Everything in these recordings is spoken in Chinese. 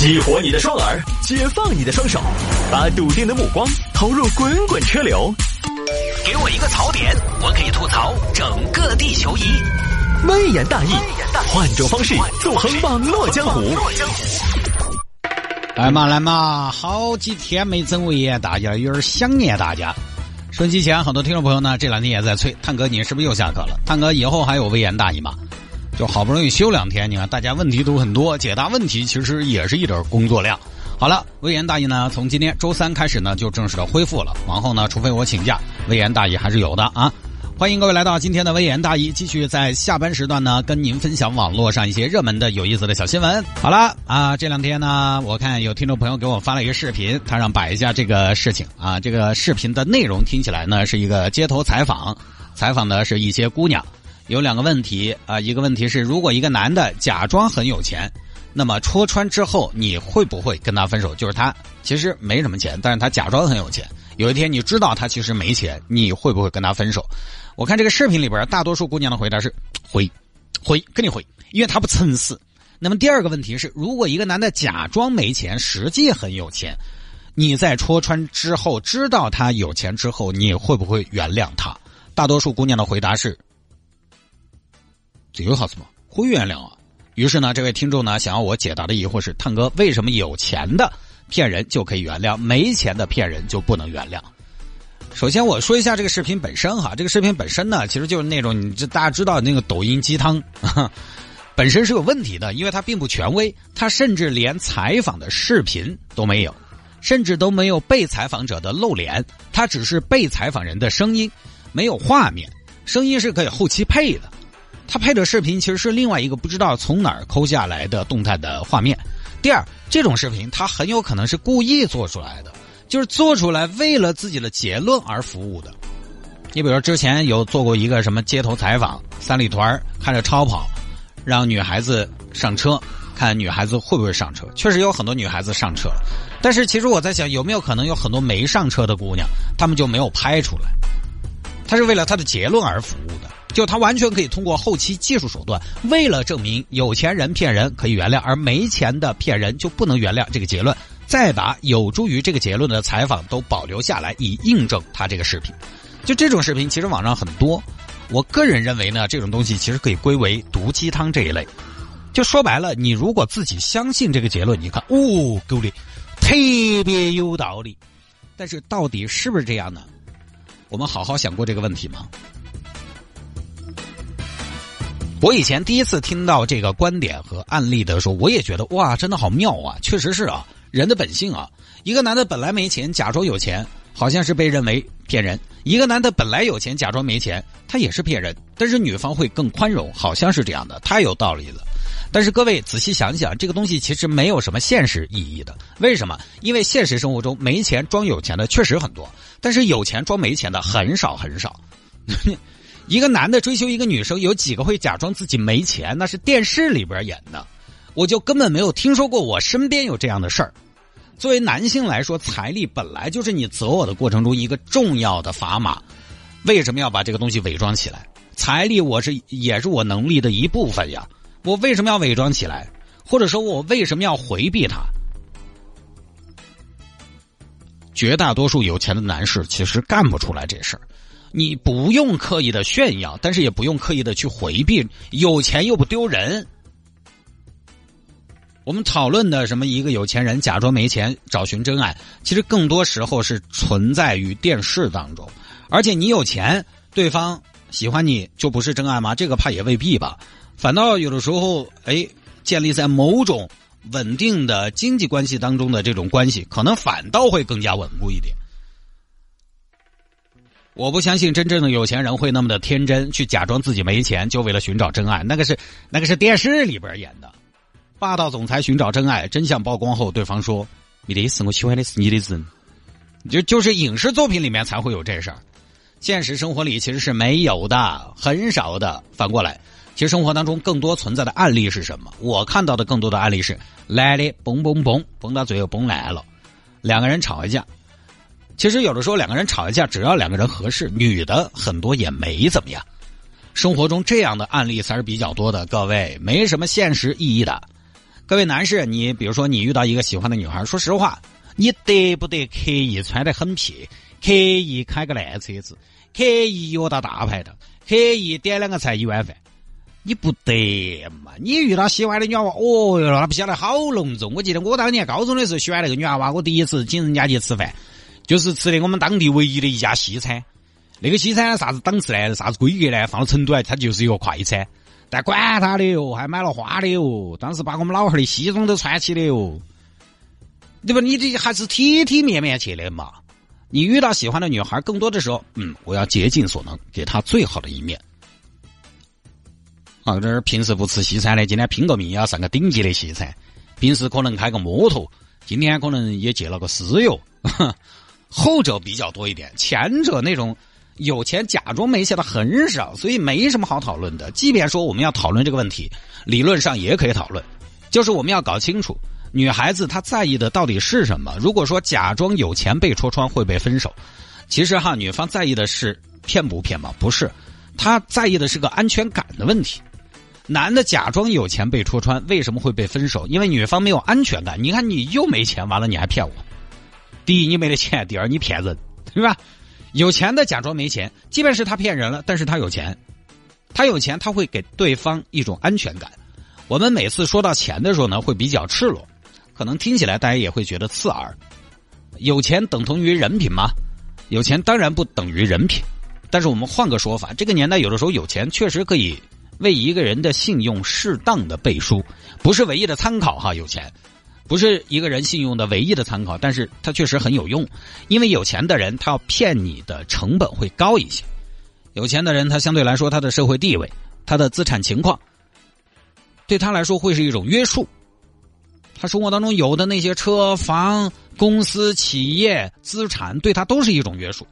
激活你的双耳，解放你的双手，把笃定的目光投入滚滚车流。给我一个槽点，我可以吐槽整个地球仪。微言大义，换种方式纵横网络江湖。来嘛来嘛，好几天没整微言大义了，有点想念大家。收机前，很多听众朋友呢，这两天也在催，探哥你是不是又下课了？探哥以后还有微言大义吗？就好不容易休两天，你看大家问题都很多，解答问题其实也是一点工作量。好了，微言大义呢，从今天周三开始呢，就正式的恢复了。往后呢，除非我请假，微言大义还是有的啊。欢迎各位来到今天的微言大义，继续在下班时段呢，跟您分享网络上一些热门的、有意思的小新闻。好了啊，这两天呢，我看有听众朋友给我发了一个视频，他让摆一下这个事情啊。这个视频的内容听起来呢，是一个街头采访，采访的是一些姑娘。有两个问题啊，一个问题是，如果一个男的假装很有钱，那么戳穿之后，你会不会跟他分手？就是他其实没什么钱，但是他假装很有钱。有一天你知道他其实没钱，你会不会跟他分手？我看这个视频里边，大多数姑娘的回答是会，会，肯定会，因为他不撑死。那么第二个问题是，如果一个男的假装没钱，实际很有钱，你在戳穿之后，知道他有钱之后，你会不会原谅他？大多数姑娘的回答是。这有啥子嘛？会原谅啊！于是呢，这位听众呢，想要我解答的疑惑是：探哥，为什么有钱的骗人就可以原谅，没钱的骗人就不能原谅？首先，我说一下这个视频本身哈，这个视频本身呢，其实就是那种你这大家知道那个抖音鸡汤，本身是有问题的，因为它并不权威，它甚至连采访的视频都没有，甚至都没有被采访者的露脸，它只是被采访人的声音，没有画面，声音是可以后期配的。他拍的视频其实是另外一个不知道从哪儿抠下来的动态的画面。第二，这种视频他很有可能是故意做出来的，就是做出来为了自己的结论而服务的。你比如说之前有做过一个什么街头采访，三里屯开着超跑，让女孩子上车，看女孩子会不会上车。确实有很多女孩子上车了，但是其实我在想，有没有可能有很多没上车的姑娘，她们就没有拍出来。他是为了他的结论而服务的，就他完全可以通过后期技术手段，为了证明有钱人骗人可以原谅，而没钱的骗人就不能原谅这个结论，再把有助于这个结论的采访都保留下来，以印证他这个视频。就这种视频，其实网上很多。我个人认为呢，这种东西其实可以归为毒鸡汤这一类。就说白了，你如果自己相信这个结论，你看，哦，够力，特别有道理。但是到底是不是这样呢？我们好好想过这个问题吗？我以前第一次听到这个观点和案例的时候，我也觉得哇，真的好妙啊！确实是啊，人的本性啊。一个男的本来没钱，假装有钱，好像是被认为骗人；一个男的本来有钱，假装没钱，他也是骗人。但是女方会更宽容，好像是这样的，太有道理了。但是各位仔细想想，这个东西其实没有什么现实意义的。为什么？因为现实生活中没钱装有钱的确实很多，但是有钱装没钱的很少很少。一个男的追求一个女生，有几个会假装自己没钱？那是电视里边演的，我就根本没有听说过我身边有这样的事儿。作为男性来说，财力本来就是你择偶的过程中一个重要的砝码，为什么要把这个东西伪装起来？财力我是也是我能力的一部分呀。我为什么要伪装起来，或者说我为什么要回避他？绝大多数有钱的男士其实干不出来这事儿。你不用刻意的炫耀，但是也不用刻意的去回避。有钱又不丢人。我们讨论的什么一个有钱人假装没钱找寻真爱，其实更多时候是存在于电视当中。而且你有钱，对方喜欢你就不是真爱吗？这个怕也未必吧。反倒有的时候，哎，建立在某种稳定的经济关系当中的这种关系，可能反倒会更加稳固一点。我不相信真正的有钱人会那么的天真，去假装自己没钱，就为了寻找真爱。那个是那个是电视里边演的，霸道总裁寻找真爱，真相曝光后，对方说：“你的意思，我喜欢的是你的人。”就就是影视作品里面才会有这事儿，现实生活里其实是没有的，很少的。反过来。其实生活当中更多存在的案例是什么？我看到的更多的案例是来的嘣嘣嘣，嘣到最后蹦烂了，两个人吵一架。其实有的时候两个人吵一架，只要两个人合适，女的很多也没怎么样。生活中这样的案例才是比较多的，各位没什么现实意义的。各位男士，你比如说你遇到一个喜欢的女孩，说实话，你得不得刻意穿得很撇，刻意开个烂车子，刻意约到大排档，刻意点两个菜一碗饭？你不得嘛！你遇到喜欢的女娃娃，哦哟，那不晓得好隆重。我记得我当年高中的时候喜欢那个女娃娃，我第一次请人家去吃饭，就是吃的我们当地唯一的一家西餐。那个西餐啥子档次呢？啥子规格呢？放到成都来，它就是一个快餐。但管他的哟，还买了花的哟。当时把我们老汉的西装都穿起的哟。对吧？你这还是体体面面去的嘛。你遇到喜欢的女孩，更多的时候，嗯，我要竭尽所能给她最好的一面。啊，这是平时不吃西餐的，今天拼个命要上个顶级的西餐。平时可能开个摩托，今天可能也借了个私油。后者比较多一点，前者那种有钱假装没钱的很少，所以没什么好讨论的。即便说我们要讨论这个问题，理论上也可以讨论，就是我们要搞清楚女孩子她在意的到底是什么。如果说假装有钱被戳穿会被分手，其实哈，女方在意的是骗不骗吗？不是，她在意的是个安全感的问题。男的假装有钱被戳穿，为什么会被分手？因为女方没有安全感。你看，你又没钱，完了你还骗我。第一，你没得钱；第二，你骗人，对吧？有钱的假装没钱，即便是他骗人了，但是他有钱，他有钱，他会给对方一种安全感。我们每次说到钱的时候呢，会比较赤裸，可能听起来大家也会觉得刺耳。有钱等同于人品吗？有钱当然不等于人品，但是我们换个说法，这个年代有的时候有钱确实可以。为一个人的信用适当的背书，不是唯一的参考哈。有钱，不是一个人信用的唯一的参考，但是它确实很有用。因为有钱的人，他要骗你的成本会高一些。有钱的人，他相对来说，他的社会地位、他的资产情况，对他来说会是一种约束。他生活当中有的那些车房、公司、企业、资产，对他都是一种约束。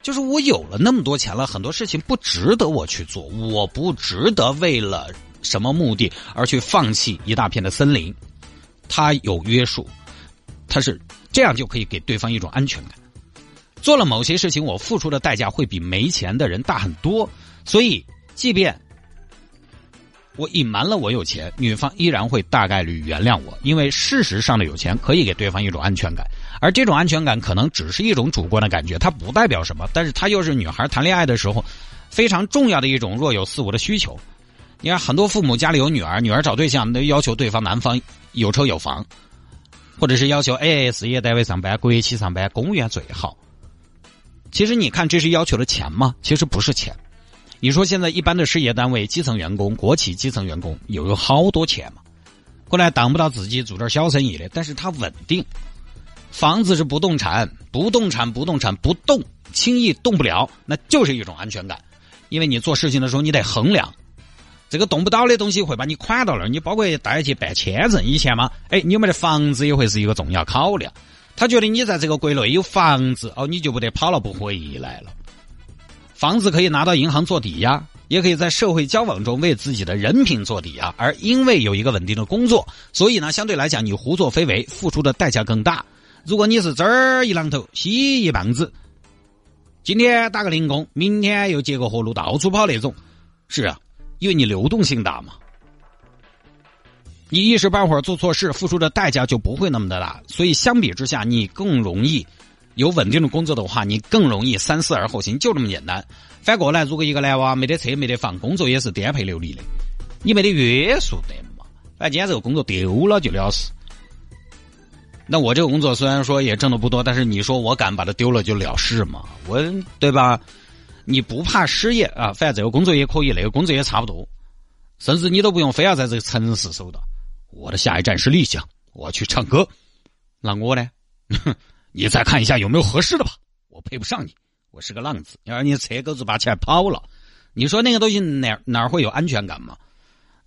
就是我有了那么多钱了，很多事情不值得我去做，我不值得为了什么目的而去放弃一大片的森林。他有约束，他是这样就可以给对方一种安全感。做了某些事情，我付出的代价会比没钱的人大很多，所以即便我隐瞒了我有钱，女方依然会大概率原谅我，因为事实上的有钱可以给对方一种安全感。而这种安全感可能只是一种主观的感觉，它不代表什么，但是它又是女孩谈恋爱的时候非常重要的一种若有似无的需求。你看，很多父母家里有女儿，女儿找对象都要求对方男方有车有房，或者是要求 A 事业单位上班、国企上班，公务员最好。其实你看，这是要求的钱吗？其实不是钱。你说现在一般的事业单位、基层员工、国企基层员工有有好多钱嘛？后来当不到自己做点小生意的，但是他稳定。房子是不动产，不动产不动产不动，轻易动不了，那就是一种安全感。因为你做事情的时候，你得衡量，这个动不到的东西会把你款到那儿。你包括带去办签证，以前嘛，哎，你有没得房子也会是一个重要考量。他觉得你在这个国内有房子，哦，你就不得跑了不回来了。房子可以拿到银行做抵押，也可以在社会交往中为自己的人品做抵押。而因为有一个稳定的工作，所以呢，相对来讲，你胡作非为付出的代价更大。如果你是这儿一榔头西一棒子，今天打个零工，明天又接个活路到处跑那种，是啊，因为你流动性大嘛，你一时半会儿做错事，付出的代价就不会那么的大，所以相比之下，你更容易有稳定的工作的话，你更容易三思而后行，就这么简单。反过来，如果一个男娃没得车没得房，工作也是颠沛流离的，你没得约束的嘛，反正今天这个工作丢了就了事。那我这个工作虽然说也挣的不多，但是你说我敢把它丢了就了事吗？我对吧？你不怕失业啊？反正这个工作也可以，那个工作也差不多，甚至你都不用非要在这个城市守到。我的下一站是丽江，我去唱歌。那我呢？你再看一下有没有合适的吧。我配不上你，我是个浪子。要是你扯钩子把钱跑了，你说那个东西哪哪会有安全感吗？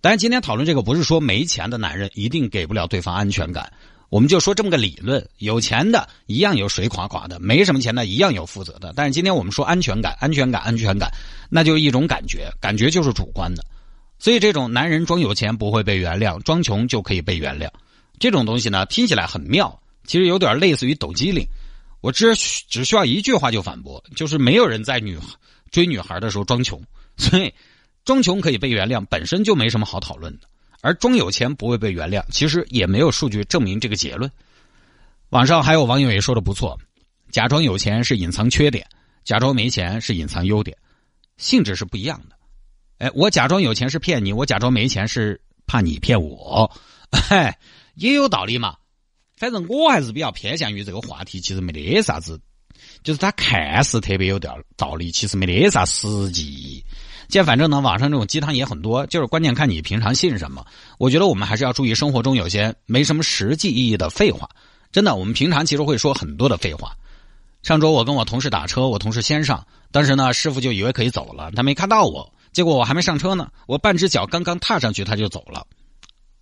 但是今天讨论这个，不是说没钱的男人一定给不了对方安全感。我们就说这么个理论，有钱的一样有水垮垮的，没什么钱的一样有负责的。但是今天我们说安全感，安全感，安全感，那就一种感觉，感觉就是主观的。所以这种男人装有钱不会被原谅，装穷就可以被原谅。这种东西呢，听起来很妙，其实有点类似于抖机灵。我只只需要一句话就反驳，就是没有人在女追女孩的时候装穷，所以装穷可以被原谅，本身就没什么好讨论的。而装有钱不会被原谅，其实也没有数据证明这个结论。网上还有网友也说的不错，假装有钱是隐藏缺点，假装没钱是隐藏优点，性质是不一样的。哎，我假装有钱是骗你，我假装没钱是怕你骗我，哎，也有道理嘛。反正我还是比较偏向于这个话题，其实没得啥子，就是他看似特别有道道理，其实没得啥实际。现在反正呢，网上这种鸡汤也很多，就是关键看你平常信什么。我觉得我们还是要注意生活中有些没什么实际意义的废话。真的，我们平常其实会说很多的废话。上周我跟我同事打车，我同事先上，当时呢师傅就以为可以走了，他没看到我，结果我还没上车呢，我半只脚刚刚踏上去他就走了，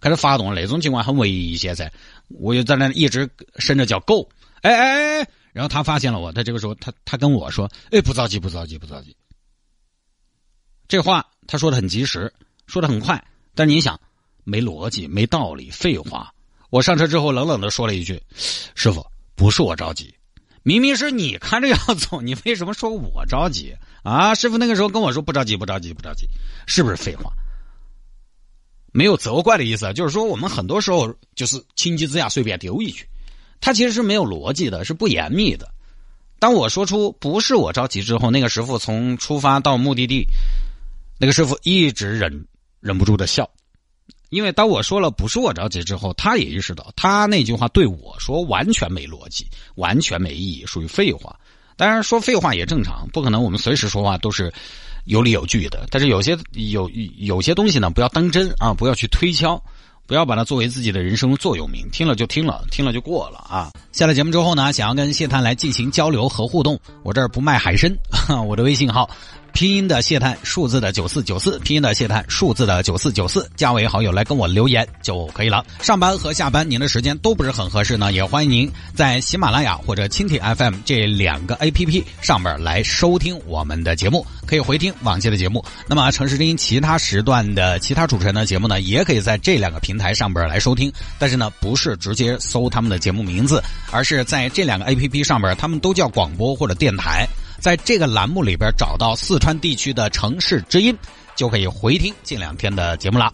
开始发动那种情况很危险噻。我就在那一直伸着脚够，哎哎哎，然后他发现了我，他这个时候他他跟我说，哎不着急不着急不着急。这话他说的很及时，说的很快，但你想，没逻辑，没道理，废话。我上车之后冷冷的说了一句：“师傅，不是我着急，明明是你看着要走，你为什么说我着急啊？”师傅那个时候跟我说：“不着急，不着急，不着急。”是不是废话？没有责怪的意思，就是说我们很多时候就是情急之下随便丢一句，他其实是没有逻辑的，是不严密的。当我说出“不是我着急”之后，那个师傅从出发到目的地。那个师傅一直忍忍不住的笑，因为当我说了不是我着急之后，他也意识到他那句话对我说完全没逻辑，完全没意义，属于废话。当然说废话也正常，不可能我们随时说话都是有理有据的。但是有些有有些东西呢，不要当真啊，不要去推敲。不要把它作为自己的人生座右铭，听了就听了，听了就过了啊！下了节目之后呢，想要跟谢探来进行交流和互动，我这儿不卖海参，我的微信号。拼音的谢探，数字的九四九四，拼音的谢探，数字的九四九四，加为好友来跟我留言就可以了。上班和下班您的时间都不是很合适呢，也欢迎您在喜马拉雅或者蜻蜓 FM 这两个 APP 上面来收听我们的节目，可以回听往期的节目。那么城市之音其他时段的其他主持人的节目呢，也可以在这两个平台上边来收听，但是呢，不是直接搜他们的节目名字，而是在这两个 APP 上边，他们都叫广播或者电台。在这个栏目里边找到四川地区的城市之音，就可以回听近两天的节目了。